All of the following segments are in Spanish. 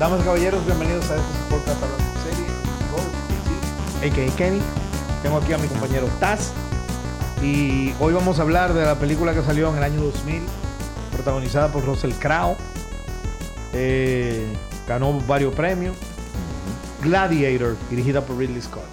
Damas y caballeros, bienvenidos a este podcast hablando serie, a.k.a. Kenny. Tengo aquí a mi compañero Taz. Y hoy vamos a hablar de la película que salió en el año 2000, protagonizada por Russell Crowe. Eh, ganó varios premios. Gladiator, dirigida por Ridley Scott.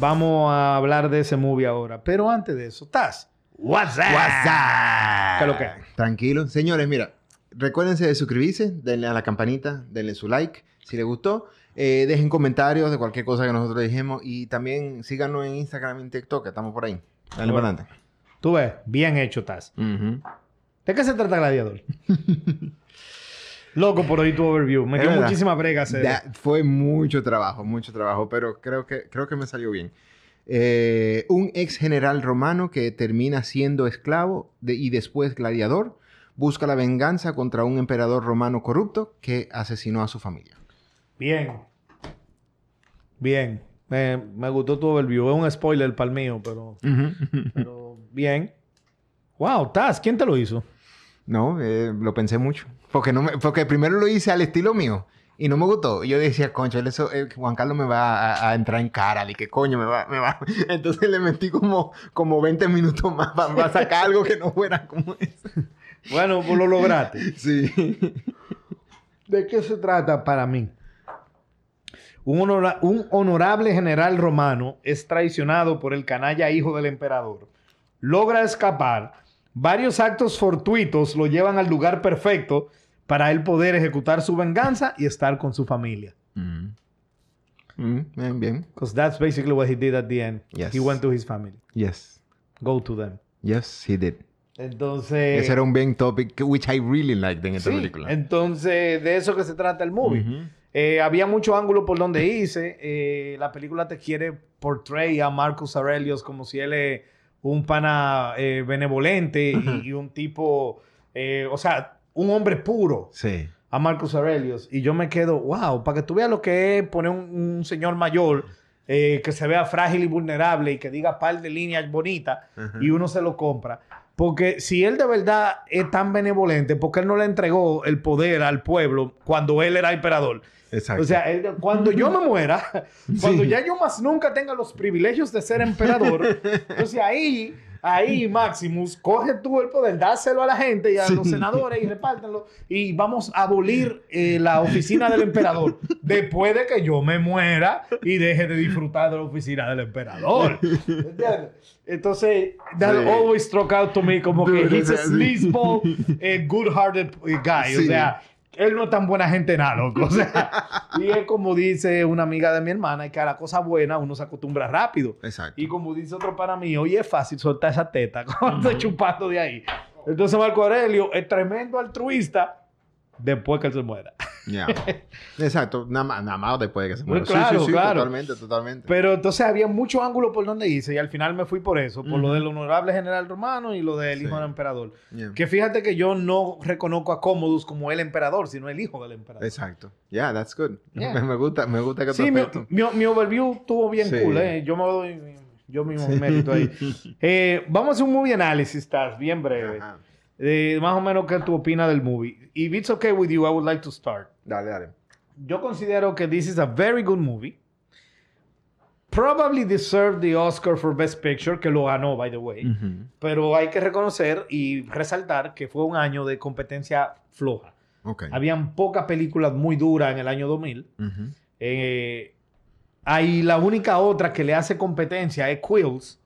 Vamos a hablar de ese movie ahora. Pero antes de eso, Taz. What's up? ¿Qué es lo que hay? Tranquilo. Señores, mira, recuérdense de suscribirse, denle a la campanita, denle su like si les gustó. Eh, dejen comentarios de cualquier cosa que nosotros dijimos y también síganos en Instagram y en TikTok, que estamos por ahí. Dale para adelante. Tú ves, bien hecho. Ujú. ¿De qué se trata Gladiador? Loco por oír tu overview. Me dio muchísima brega fue mucho trabajo, mucho trabajo, pero creo que, creo que me salió bien. Eh, un ex general romano que termina siendo esclavo de- y después gladiador busca la venganza contra un emperador romano corrupto que asesinó a su familia. Bien. Bien. Me, me gustó tu overview. Es un spoiler para el mío, pero, pero bien. Wow, Taz, ¿quién te lo hizo? No, eh, lo pensé mucho. Porque, no me- porque primero lo hice al estilo mío y no me gustó. Yo decía, concho, eso, eh, Juan Carlos me va a, a entrar en cara. Y que coño, me va, me va. Entonces le metí como, como 20 minutos más para sacar algo que no fuera como eso. Bueno, pues lo lograste. Sí. ¿De qué se trata para mí? Un, honora- un honorable general romano es traicionado por el canalla hijo del emperador. Logra escapar. Varios actos fortuitos lo llevan al lugar perfecto para él poder ejecutar su venganza y estar con su familia. Mm. Mm, bien, bien. Because that's basically what he did at the end. Yes. He went to his family. Yes. Go to them. Yes, he did. Entonces... Ese era un bien topic, which I really liked en esta sí, película. entonces de eso que se trata el movie. Eh, había mucho ángulo por donde hice. Eh, la película te quiere portray a Marcus Aurelius como si él es un pana eh, benevolente y, y un tipo, o sea, un hombre puro Sí. a Marcus Aurelius. Y yo me quedo, wow, para que tú veas lo que es poner un, un señor mayor que se vea frágil y vulnerable y que diga par de líneas bonitas Ajá. y uno se lo compra. Porque si él de verdad es tan benevolente, ¿por qué él no le entregó el poder al pueblo cuando él era emperador? Exacto. O sea, él- cuando yo me muera, cuando Sí. ya yo más nunca tenga los privilegios de ser emperador, entonces ahí, ahí, Maximus, coge tú el poder, dáselo a la gente y a Sí. los senadores y repártanlo y vamos a abolir eh, la oficina del emperador después de que yo me muera y deje de disfrutar de la oficina del emperador. ¿Entiendes? Entonces, that Sí. always struck out to me como que he's a sleazeball, eh, good-hearted guy. O sea, él no es tan buena gente nada, loco. O sea, y es como dice una amiga de mi hermana, que a la cosa buena uno se acostumbra rápido. Exacto. Y como dice otro para mí, oye, es fácil soltar esa teta cuando estoy chupando de ahí. Entonces Marco Aurelio es tremendo altruista después que él se muera. Ya. Exacto. Nada más, nada más después de que se muera. Sí, claro, sí, sí, claro. Totalmente, totalmente. Pero entonces había mucho ángulo por donde hice y al final me fui por eso, por lo del honorable general romano y lo del hijo del emperador. Yeah. Que fíjate que yo no reconozco a Commodus como el emperador, sino el hijo del emperador. Exacto. Yeah, that's good. Yeah. Me, me gusta, me gusta que Sí, mi, mi, mi overview estuvo bien cool, ¿eh? Yo me doy yo mismo mérito ahí. Eh, vamos a hacer un movie análisis, Stars, bien breve. Ajá. Eh, más o menos, ¿qué tú opinas del movie? If it's okay with you, I would like to start. Dale, dale. Yo considero que this is a very good movie. Probably deserved the Oscar for Best Picture, que lo ganó, by the way. Ujú. Pero hay que reconocer y resaltar que fue un año de competencia floja. Ok. Habían pocas películas muy duras en el año 2000. Ujú. Eh, hay la única otra que le hace competencia es Quills,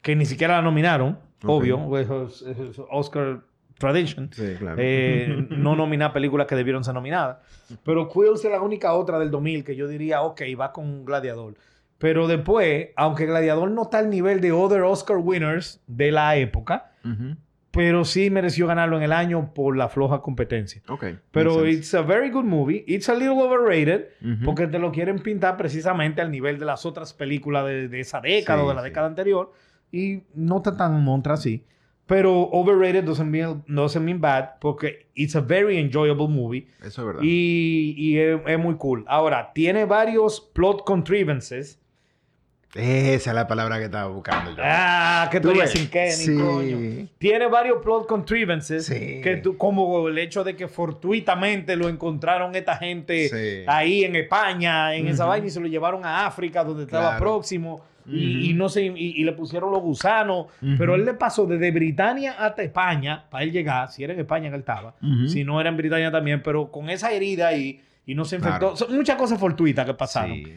que ni siquiera la nominaron, Ok. obvio, eso es- eso es Oscar Tradition. Sí, claro. Eh, no nominar películas que debieron ser nominadas. Pero Quills es la única otra del 2000 que yo diría, ok, va con Gladiador. Pero después, aunque Gladiador no está al nivel de other Oscar winners de la época, Ujú. pero sí mereció ganarlo en el año por la floja competencia. Ok. Pero it's a very good movie. It's a little overrated Ujú. porque te lo quieren pintar precisamente al nivel de las otras películas de, de esa década Sí, o de la sí. década anterior. Y no está tan montra así. Pero overrated doesn't mean, doesn't mean bad porque it's a very enjoyable movie. Eso es verdad. Y, y es, es muy cool. Ahora, tiene varios plot contrivances Esa es la palabra que estaba buscando yo. Ah, que tú eres sin Kenny, Sí. coño. Tiene varios plot contrivances Sí. que tú, como el hecho de que fortuitamente lo encontraron esta gente Sí. ahí en España, en esa Ujú. vaina, y se lo llevaron a África, donde estaba Claro. próximo, y, Ujú. y no sé, y, y le pusieron los gusanos, Ujú. pero él le pasó desde Britania hasta España, para él llegar, si era en España que él estaba, Ujú. si no era en Britania también, pero con esa herida ahí, y no se infectó. Claro. Son muchas cosas fortuitas que pasaron. Sí.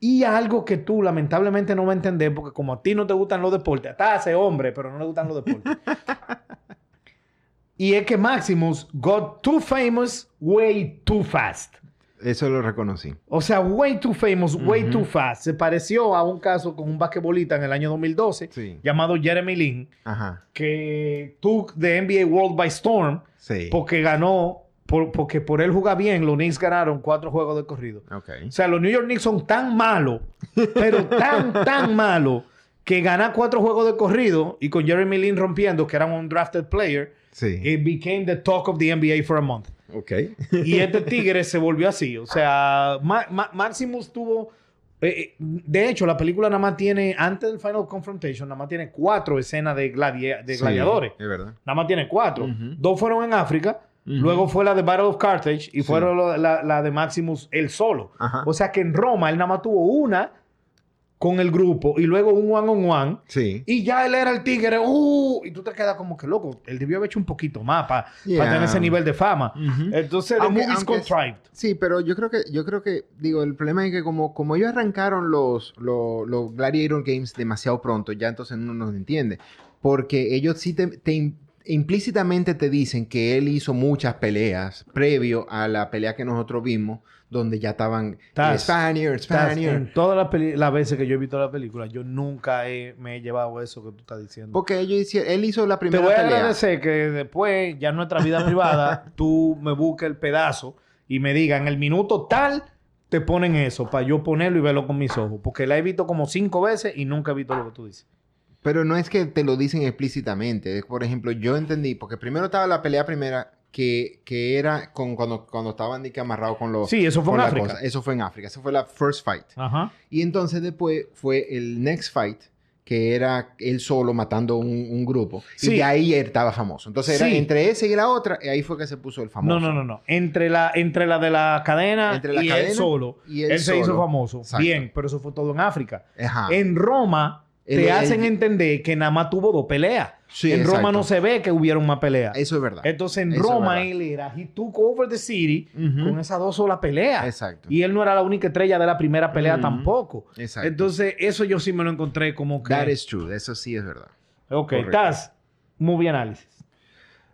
Y algo que tú lamentablemente no vas a entender, porque como a ti no te gustan los deportes, hasta ese hombre, pero no le gustan los deportes. y es que Maximus got too famous way too fast. Eso lo reconocí. O sea, way too famous, way too fast. Se pareció a un caso con un basquetbolista en el año 2012 Sí. llamado Jeremy Lin, Ajá. que took the NBA World by Storm Sí. porque ganó, por- porque por él jugar bien, los Knicks ganaron cuatro juegos de corrido. Ok. O sea, los New York Knicks son tan malos, pero tan, tan malos, que ganar cuatro juegos de corrido y con Jeremy Lin rompiendo, que era un drafted player, Sí. it became the talk of the NBA for a month. Ok. Y este tigre se volvió así. O sea, Ma- Ma- Maximus tuvo... eh, eh, de hecho, la película nada más tiene, antes del Final Confrontation, nada más tiene cuatro escenas de, de Sí, gladiadores. Es verdad. Nada más tiene cuatro. Dos fueron en África. Luego fue la de Battle of Carthage y Sí. fueron la, la de Maximus él solo. Ajá. O sea que en Roma él nada más tuvo una con el grupo y luego un one on one. Sí. Y ya él era el tigre. ¡uh! Y tú te quedas como que loco. Él debió haber hecho un poquito más para Yeah. tener ese nivel de fama. Entonces, Aunque- contrived. Sí, pero yo creo que, yo creo que, digo, el problema es que como, como ellos arrancaron los, los, los Gladiator Games demasiado pronto, ya entonces no nos entiende. Porque ellos sí te, implícitamente te dicen que él hizo muchas peleas previo a la pelea que nosotros vimos, donde ya estaban Taz, Spaniard. En todas las, veces que yo he visto la película, yo nunca he- me he llevado eso que tú estás diciendo. Porque ellos él hizo la Te primera voy a pelea. agradecer que después, ya en nuestra vida privada, tú me busques el pedazo y me digan, en el minuto tal, te ponen eso, para yo ponerlo y verlo con mis ojos. Porque la he visto como cinco veces y nunca he visto lo que tú dices. Pero no es que te lo dicen explícitamente. Por ejemplo, yo entendí, porque primero estaba la pelea primera que, que era con, cuando, cuando estaban de que amarrados con los... Sí, eso fue en África. cosa. Eso fue en África. Eso fue la first fight. Ajá. Y entonces después fue el next fight, que era él solo matando un, un grupo. Sí. Y de ahí él estaba famoso. Entonces era Sí. entre ese y la otra, y ahí fue que se puso el famoso. No, no, no, no. Entre la, entre la de la cadena Entre la y cadena él solo, y él, él se hizo solo. famoso. Exacto. Bien, pero eso fue todo en África. Ajá. En Roma El- te el- hacen entender que nada más tuvo dos peleas. Sí, en Roma no se ve que hubieron más peleas. Eso es verdad. Entonces en Eso Roma él era, he took over the city con esas dos solas peleas. Exacto. Y él no era la única estrella de la primera pelea tampoco. Exacto. Entonces eso yo sí me lo encontré como que... That is true. Eso sí es verdad. ok, correcto. bien análisis.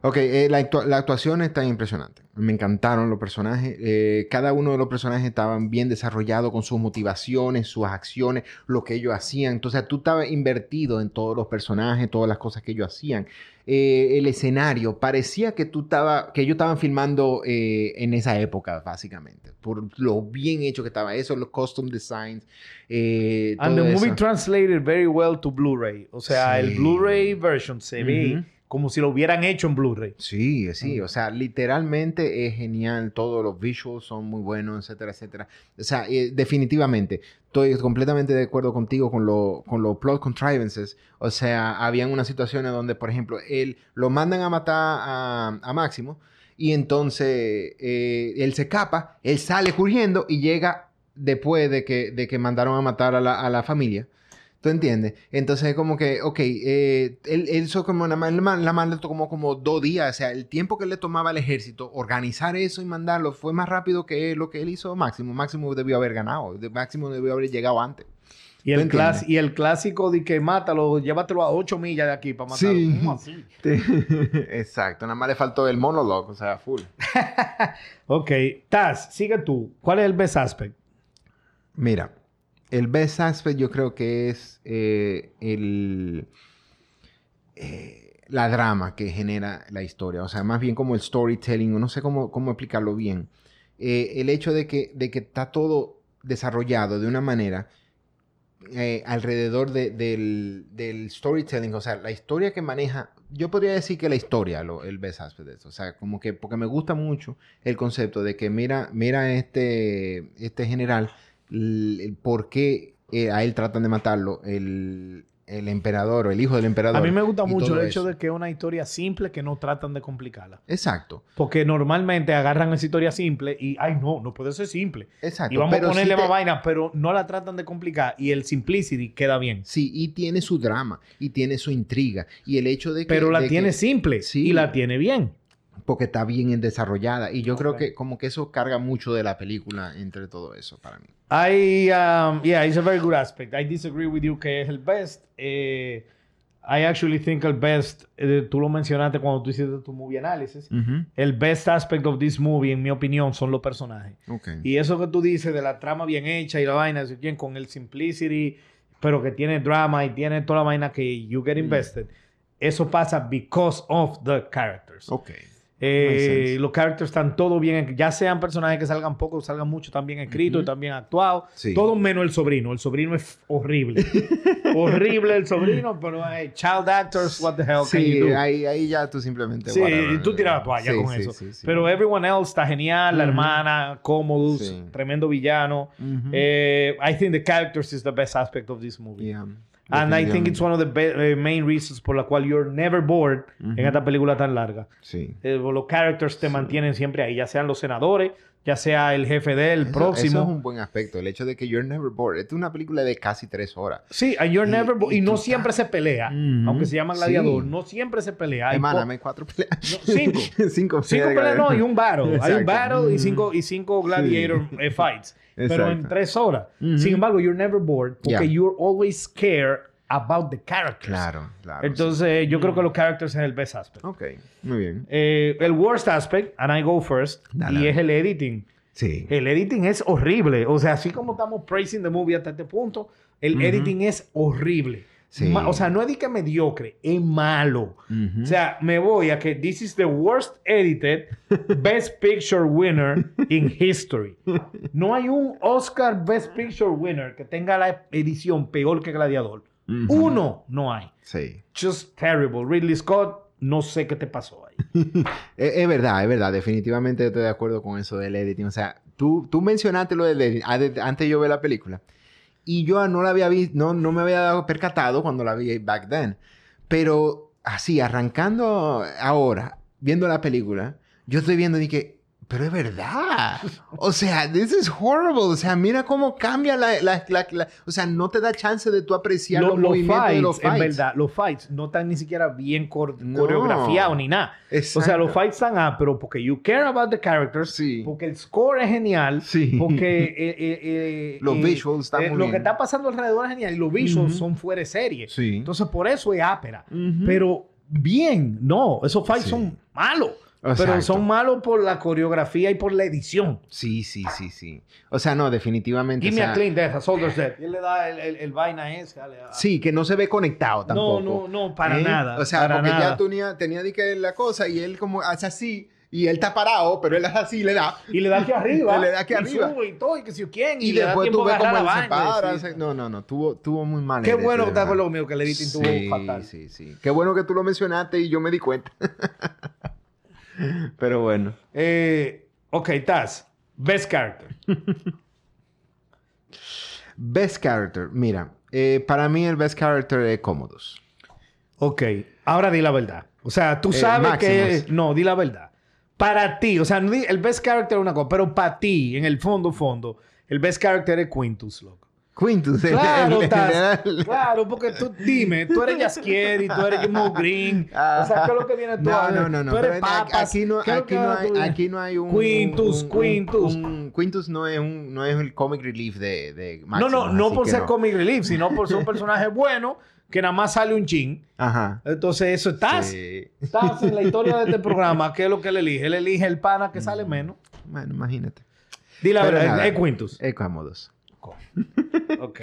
Ok, eh, la, actua- la actuación está impresionante. Me encantaron los personajes. Eh, cada uno de los personajes estaban bien desarrollados con sus motivaciones, sus acciones, lo que ellos hacían. Entonces tú estabas invertido en todos los personajes, todas las cosas que ellos hacían. Eh, el escenario parecía que tú estaba, que ellos estaban filmando eh, en esa época, básicamente. Por lo bien hecho que estaba eso, los costume designs. Eh, And the movie eso. translated very well to Blu-ray. O sea, el Sí. Blu-ray version se ve Ujú. Como si lo hubieran hecho en Blu-ray. Sí, sí, o sea, literalmente es genial, todos los visuals son muy buenos, etcétera, etcétera. O sea, eh, definitivamente, estoy completamente de acuerdo contigo con los con los plot contrivances. O sea, habían unas situaciones donde, por ejemplo, él lo mandan a matar a, a Máximo y entonces eh, él se escapa, él sale corriendo y llega después de que, de que mandaron a matar a la, a la familia. ¿Tú entiendes? Entonces es como que, ok, eh, él, él hizo como nada más, la le tomó como dos días, o sea, el tiempo que le tomaba al ejército organizar eso y mandarlo fue más rápido que lo que él hizo Máximo. Máximo debió haber ganado, Máximo debió haber llegado antes. Y ¿Tú el, clas- entiendes? y el clásico de que mátalo, llévatelo a 8 millas de aquí para matarlo. Sí. ¿Cómo así? Exacto, nada más le faltó el monologue, o sea, full. Ok, Taz, sigue tú. ¿Cuál es el best aspect? Mira, el best aspect yo creo que es eh, el, eh, la drama que genera la historia. O sea, más bien como el storytelling, no sé cómo, cómo explicarlo bien. Eh, el hecho de que, de que está todo desarrollado de una manera alrededor de- del, storytelling, o sea, la historia que maneja, yo podría decir que la historia, el best aspect de eso, o sea, como que, porque me gusta mucho el concepto de que mira, mira este, este general, el por qué eh, a él tratan de matarlo, el, el emperador o el hijo del emperador. A mí me gusta mucho el hecho eso. de que es una historia simple que no tratan de complicarla. Exacto, Porque normalmente agarran esa historia simple y, ay, no, no puede ser simple. exacto. Y vamos a pero ponerle te- más vaina, pero no la tratan de complicar y el simplicity queda bien. Sí, y tiene su drama, y tiene su intriga, y el hecho de que... Pero la de tiene que- simple Sí. y la tiene bien. porque está bien desarrollada. Y yo creo que como que eso carga mucho de la película entre todo eso para mí. I, um, yeah, it's a very good aspect. I disagree with you que es el best. Eh, I actually think el best, eh, tú lo mencionaste cuando tú hiciste tu movie análisis. El best aspect of this movie, en mi opinión, son los personajes. Ok. Y eso que tú dices de la trama bien hecha y la vaina, bien, con el simplicity, pero que tiene drama y tiene toda la vaina que you Mm. get invested, eso pasa because of the characters. Ok. Eh, los characters están todos bien, ya sean personajes que salgan poco o salgan mucho, están bien escritos y también actuados. Sí. Todo menos el sobrino. El sobrino es horrible. horrible el sobrino, pero hey, child actors, what the hell can Sí, you do? ahí, ahí ya tú simplemente... Sí, tú tiras la toalla Sí, con eso. Pero everyone else está genial. La Ujú. hermana, Commodus, tremendo villano. Ujú. Eh, I think the characters is the best aspect of this movie. Yeah, And I think it's one of the eh, main reasons por la cual you're never bored en Ujú. esta película tan larga. Sí. Eh, los characters te mantienen siempre ahí, ya sean los senadores, ya sea el jefe del Eso- próximo. Eso es un buen aspecto. El hecho de que You're Never Bored. Esta es una película de casi tres horas. Sí, and you're Y- never bo- y, y no siempre se pelea, Ujú. aunque se llama gladiador, Sí. no siempre se pelea. Hay Hermana, me cuatro peleas. No, cinco. cinco Cinco de peleas, no, y un battle. Hay un Exacto. battle y cinco, y cinco gladiator eh, fights. Pero en tres horas. Sin embargo, you're never bored porque Yeah. you're always care about the characters. Claro, claro. Entonces, yo creo que los characters es el best aspect. Ok, muy bien. Eh, el worst aspect, and I go first, Dale. y es el editing. Sí. El editing es horrible. O sea, así como estamos praising the movie hasta este punto, el editing es horrible. Sí. Ma- o sea, no es de que mediocre, es malo. Ujú. O sea, me voy a que this is the worst edited Best Picture winner in history. No hay un Oscar Best Picture winner que tenga la edición peor que Gladiador. Ujú. Uno no hay. Sí. Just terrible. Ridley Scott, no sé qué te pasó ahí. Es, es verdad, es verdad. Definitivamente estoy de acuerdo con eso del editing. O sea, tú, tú mencionaste lo del editing ade- antes de yo ver la película. Y yo no la había visto, no, no me había dado percatado cuando la vi back then. Pero así, arrancando ahora, viendo la película, yo estoy viendo y que, pero es verdad. O sea, this is horrible. O sea, mira cómo cambia la, la- la- la- O sea, no te da chance de tú apreciar Lo- los, los movimientos fights, de los fights. en verdad, los fights no están ni siquiera bien No. coreografiados ni nada. O sea, Exacto. los fights están ah, pero porque you care about the characters, Sí. porque el score es genial, Sí. porque eh, eh, eh, Los eh, visuals están eh, muy lo bien. que está pasando alrededor es genial y los visuals Ujú. son fuera de serie. Sí. Entonces, por eso es ápera. Ujú. Pero bien, no, esos fights Sí. son malos. Exacto. Pero son malos por la coreografía y por la edición. Sí, sí, sí, sí. O sea, no, definitivamente. Give o me sea, a clean death, a soldier's death. Y él le da el, el, el vaina ese. dale, a- Sí, que no se ve conectado No, tampoco. no, no, para ¿Eh? nada. O sea, para porque nada. ya tenía, tenía de que la cosa y él como hace así y él está parado, pero él hace así y le da. Y le da aquí arriba. Le da aquí y arriba. sube y todo, y que si quién. Y, le da después tú ves agarrar él se para. sí. No, no, no. Tuvo, tuvo muy mal. Qué bueno que está con lo mío, que el editing Sí, tuvo fatal. sí, sí. Qué bueno que tú lo mencionaste y yo me di cuenta. pero bueno. Eh, ok, Taz. Best character. Best character. Mira, eh, para mí el best character es Commodus. Ok, ahora di la verdad. O sea, tú Eh, sabes que... No, di la verdad. Para ti, o sea, el best character es una cosa, pero para ti, en el fondo, fondo, el best character es Quintus, loco. Quintus. Claro, el. Claro, porque tú, dime, tú eres Jaskieri, tú eres Mo Green. O sea, ¿qué es lo que viene tú No, no, no, no. Tú eres pero aquí- papas. aquí no, ¿Qué es lo aquí no hay, aquí no hay un. Quintus, un- Quintus. un- Quintus no es un, no es el comic relief de, de No, Maximus, no, no por ser no. comic relief, sino por ser un personaje bueno que nada más sale un chin. Ajá. Entonces, eso estás. Sí. Estás en la historia de este programa. ¿Qué es lo que él elige? Él elige el pana que Mm. sale menos. Bueno, imagínate. Dile la verdad, es Quintus. Es Ok.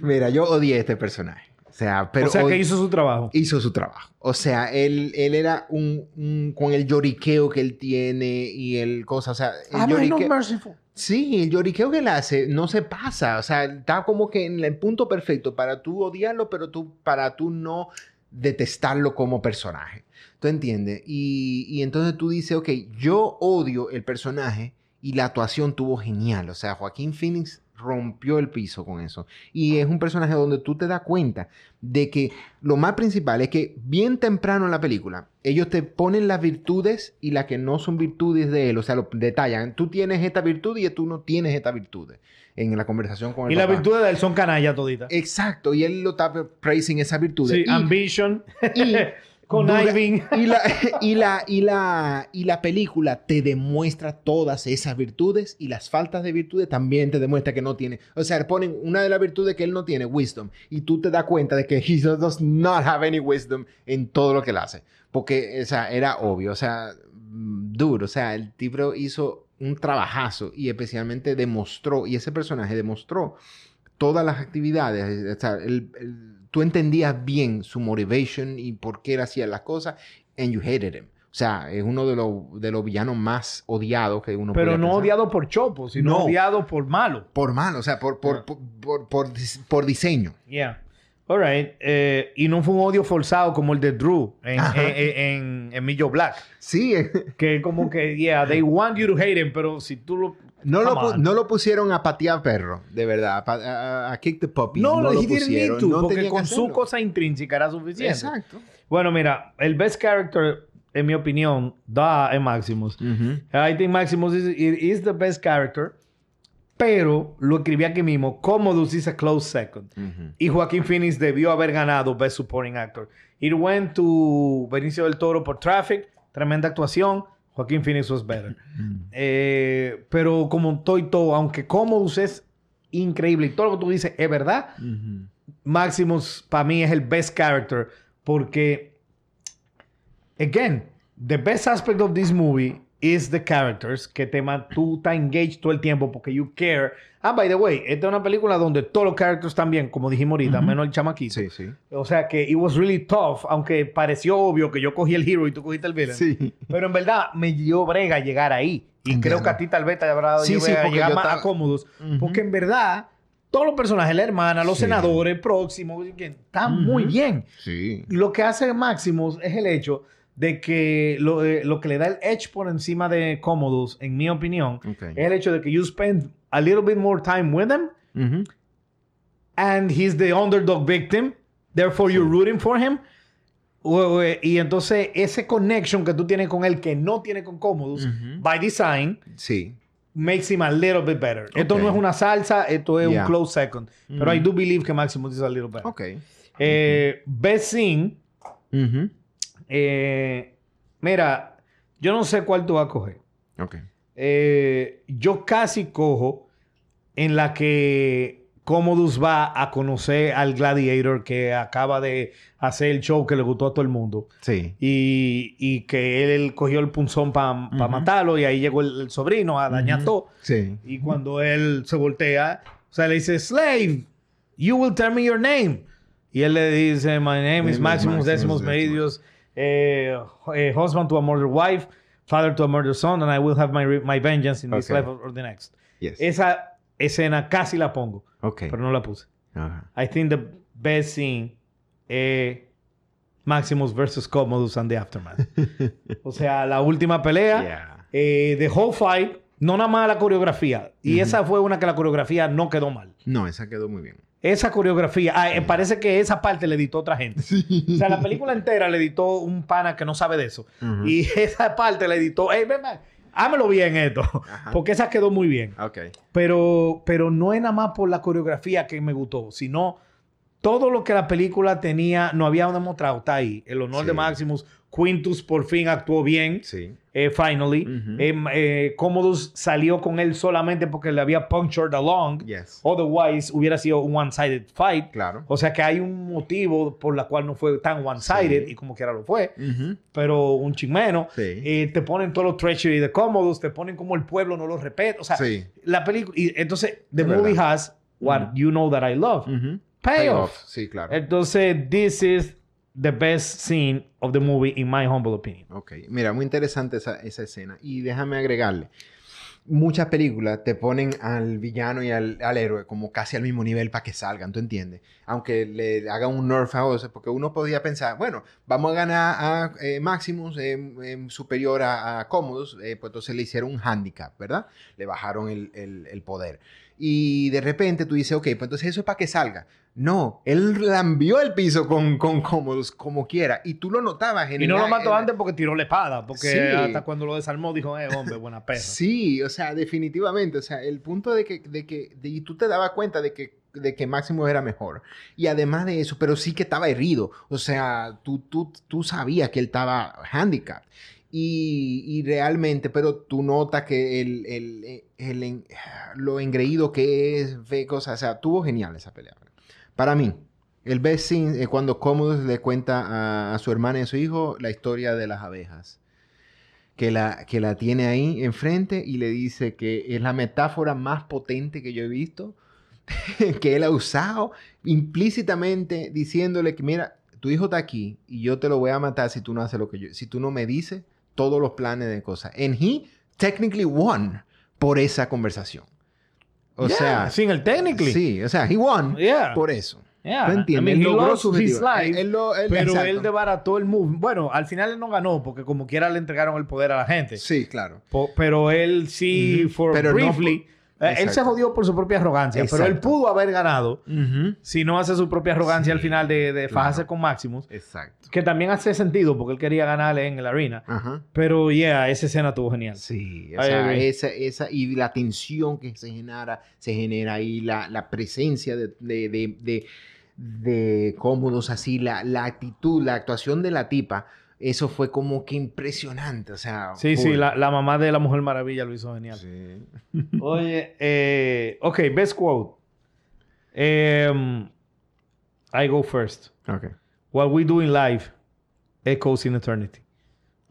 Mira, yo odié a este personaje. O sea, pero o sea, que hizo su trabajo. hizo su trabajo. O sea, él, él era un, un- con el lloriqueo que él tiene y el cosa, o sea, el Ah, no, lloriqueo- merciful. Sí, el lloriqueo que él hace no se pasa. O sea, está como que en el punto perfecto para tú odiarlo, pero tú, para tú no detestarlo como personaje. ¿Tú entiendes? Y, y entonces tú dices, ok, yo odio el personaje y la actuación tuvo genial. O sea, Joaquín Phoenix rompió el piso con eso. Y es un personaje donde tú te das cuenta de que lo más principal es que bien temprano en la película, ellos te ponen las virtudes y las que no son virtudes de él, o sea, lo detallan. Tú tienes esta virtud y tú no tienes esta virtud en la conversación con él. Y las virtudes de él son canallas toditas. Exacto, y él lo está praising esa virtud. Sí, ambition. Y con Y la, y, la, y, la, y la película te demuestra todas esas virtudes y las faltas de virtudes también te demuestra que no tiene. O sea, ponen una de las virtudes que él no tiene, wisdom, y tú te das cuenta de que he does not have any wisdom en todo lo que él hace. Porque, o sea, era obvio, o sea, mm, duro, o sea, el tipo hizo un trabajazo y especialmente demostró, y ese personaje demostró todas las actividades, o sea, el tú entendías bien su motivation y por qué él hacía las cosas, and you hated him. O sea, es uno de los, de los villanos más odiados que uno Pero no odiado por chopo, sino odiado por malo. Por malo, o sea, por, por, por, por, por diseño. Yeah. All right. Eh, y no fue un odio forzado como el de Drew en, en, en, Millo Black. Sí. que como que, yeah, they want you to hate him, pero si tú lo no lo, no lo, pusieron a patear perro, de verdad, a, kick the puppy. No, no lo pusieron. porque con su cosa intrínseca era suficiente. Exacto. Bueno, mira, el best character, en mi opinión, da en Maximus. I think Maximus is, the best character, pero lo escribí aquí mismo, Commodus is a close second. Y Joaquín Phoenix debió haber ganado Best Supporting Actor. It went to Benicio del Toro por Traffic, tremenda actuación. Joaquín Phoenix was better. Eh, pero como estoy todo, aunque Commodus es increíble y todo lo que tú dices es verdad, Maximus para mí es el best character porque, again, the best aspect of this movie is the characters que te tú estás engaged todo el tiempo porque you care. Ah, by the way, esta es una película donde todos los characters están bien, como dijimos ahorita, menos el chamaquito. Sí, sí. O sea que it was really tough, aunque pareció obvio que yo cogí el hero y tú cogiste el villain. Sí. Pero en verdad me dio brega llegar ahí. Y creo que a ti tal vez te habrá dado sí, sí, llegar más cómodos. Porque en verdad todos los personajes, la hermana, los senadores próximos, están muy bien. Sí. Lo que hace Maximus es el hecho de que lo, eh, lo, que le da el edge por encima de Commodus, en mi opinión, es el hecho de que you spend a little bit more time with him and he's the underdog victim, therefore you're rooting for him. Y entonces ese connection que tú tienes con él que no tiene con Commodus, by design, sí. makes him a little bit better. Esto no es una salsa, esto es un close second. Pero I do believe que Maximus is a little better. Ok. Eh, Best scene. Eh, mira, yo no sé cuál tú vas a coger. Ok. Eh, yo casi cojo en la que Commodus va a conocer al Gladiator que acaba de hacer el show que le gustó a todo el mundo. Sí. Y, que él, cogió el punzón para matarlo y ahí llegó el, sobrino a dañar todo. Sí. Y cuando él se voltea, o sea, le dice, Slave, you will tell me your name. Y él le dice, my name is Maximus Decimus Meridius eh, eh, husband to a murdered wife, father to a murdered son, and I will have my, my vengeance in this life or the next. Esa escena casi la pongo, pero no la puse. I think the best scene es Maximus versus Commodus and the Aftermath. o sea, la última pelea, eh, the whole fight, no nada más la coreografía. Y esa fue una que la coreografía no quedó mal. No, esa quedó muy bien. Esa coreografía, ah, eh, parece que esa parte le editó otra gente. O sea, la película entera le editó un pana que no sabe de eso. Y esa parte le editó, hey, ven, hámelo bien esto. Porque esa quedó muy bien. Pero, pero no es nada más por la coreografía que me gustó, sino todo lo que la película tenía, no había demostrado, está ahí. El honor de Maximus, Quintus por fin actuó bien. Sí. Eh, finally. Em, eh, Commodus salió con él solamente porque le había punctured along. Yes. Otherwise, hubiera sido un one-sided fight. Claro. O sea que hay un motivo por la cual no fue tan one-sided y como quiera lo fue. Pero un ching menos. Sí. Eh, te ponen todos los treachery de Commodus, te ponen como el pueblo no lo respeta. O sea, la película. Y entonces, the movie has what you know that I love. Payoff. Sí, claro. Entonces, this is the best scene of the movie, in my humble opinion. Ok, mira, muy interesante esa, esa escena. Y déjame agregarle. muchas películas te ponen al villano y al, al héroe como casi al mismo nivel para que salgan, ¿tú entiendes? Aunque le hagan un nerf a Ozzy, porque uno podría pensar, bueno, vamos a ganar a eh, Maximus eh, eh, superior a, a Commodus, eh, pues entonces le hicieron un handicap, ¿verdad? Le bajaron el- el poder. Y de repente tú dices, ok, pues entonces eso es para que salga. No, él lambió el piso con, con Commodus como quiera. Y tú lo notabas en Y no la- lo mató antes porque tiró la espada. Porque Sí. hasta cuando lo desarmó dijo, eh, hombre, buena perra. Sí, o sea, definitivamente. O sea, el punto de que, de que de- y tú te dabas cuenta de que, de que Máximo era mejor. Y además de eso, pero sí que estaba herido. O sea, tú, tú, tú sabías que él estaba handicap. Y, y realmente, pero tú notas que el, el, el en- lo engreído que es, ve cosas. O sea, tuvo genial esa pelea. Para mí, el best scene es cuando Commodus le cuenta a, a su hermana y a su hijo la historia de las abejas que la, que la tiene ahí enfrente y le dice que es la metáfora más potente que yo he visto, que él ha usado implícitamente diciéndole que mira, tu hijo está aquí y yo te lo voy a matar si tú no haces lo que yo, si tú no me dices todos los planes de cosas. And he technically won por esa conversación. O Yeah, sea, sin el technically. sí, o sea, he won Yeah. por eso. Yeah. ¿Tú entiendes? I mean, Él he logró su objetivo. Él lo- él- pero exacto. él desbarató el move. Bueno, al final él no ganó porque como quiera le entregaron el poder a la gente. Sí, claro. Po- pero él sí, for Pero briefly, eh, él se Exacto. jodió por su propia arrogancia, pero él Exacto. pudo haber ganado si no hace su propia arrogancia Sí, al final de, de claro. fajarse con Maximus, Exacto. que también hace sentido porque él quería ganarle en la arena. Ajá. Pero yeah, esa escena estuvo genial. Sí, o sea, esa, esa, y la tensión que se genera, se genera ahí, la, la presencia de, de, de, de, de cómodos así, la, la actitud, la actuación de la tipa, eso fue como que impresionante, o sea. Sí, sí, la, la mamá de la Mujer Maravilla lo hizo genial. Sí. Oye, eh, ok, best quote. Um, I go first. Ok. What we do in life echoes in eternity.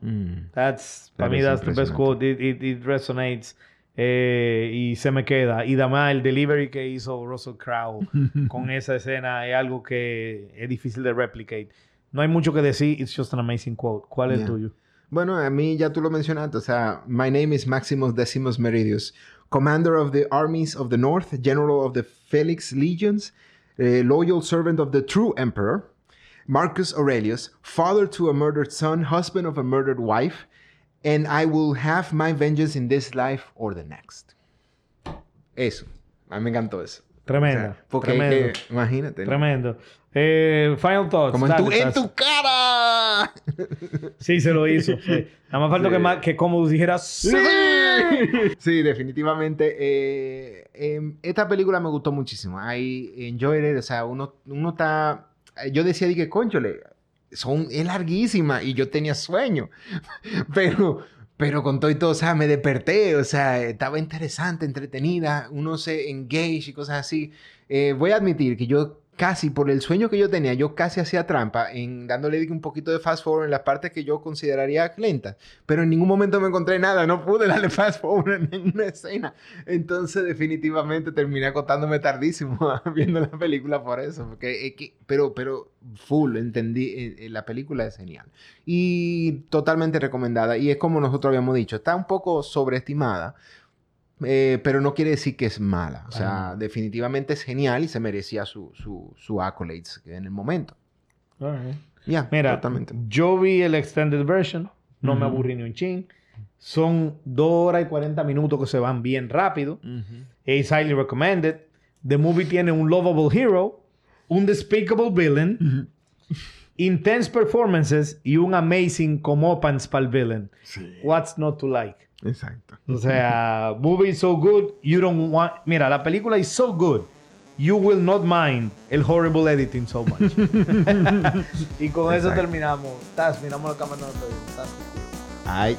Mm. That's, para That mí, is that's the best quote. It, it, it resonates. eh, y se me queda. Y además, el delivery que hizo Russell Crowe con esa escena es algo que es difícil de replicate. No hay mucho que decir. It's just an amazing quote. ¿Cuál es el tuyo? Bueno, a mí ya tú lo mencionaste, o sea, my name is Maximus Decimus Meridius, commander of the armies of the north, general of the Felix legions, eh, loyal servant of the true emperor, Marcus Aurelius, father to a murdered son, husband of a murdered wife, and I will have my vengeance in this life or the next. Eso, a mí me encantó eso. Tremendo. O sea, porque tremendo. imagínate. Tremendo. Eh, final thoughts. Como en Dale, tu, en Taz. tu cara. Sí, se lo hizo. sí. Nada más falta Sí. que, ma- que como dijera ¡Sí! Sí, definitivamente. eh, em, esta película me gustó muchísimo. I enjoyed it. O sea, uno, uno está. Yo decía, dije, conchole, son, es larguísima y yo tenía sueño. pero, pero con todo y todo, o sea, me desperté. O sea, estaba interesante, entretenida. Uno se engage y cosas así. Eh, voy a admitir que yo casi, por el sueño que yo tenía, yo casi hacía trampa en dándole un poquito de fast forward en las partes que yo consideraría lentas. Pero en ningún momento me encontré nada. No pude darle fast forward en una escena. Entonces, definitivamente terminé acostándome tardísimo viendo la película por eso. Porque, que- pero, pero, full, entendí. eh, eh, la película es genial. Y totalmente recomendada. Y es como nosotros habíamos dicho, está un poco sobreestimada. Eh, pero no quiere decir que es mala. O sea, definitivamente es genial y se merecía su, su, su accolades en el momento. Alright. Ya, Mira, totalmente. yo vi el extended version. No me aburrí ni un chin. Son 2 horas y 40 minutos que se van bien rápido. Es highly recommended. The movie tiene un lovable hero, un despicable villain, intense performances y un amazing comeuppance para el villain. Sí. What's not to like? Exacto. O sea, movie is so good, you don't want... Mira, la película is so good, you will not mind el horrible editing so much. y con eso Exacto. terminamos. Taz, miramos la cámara. no te digo. Taz. Ay.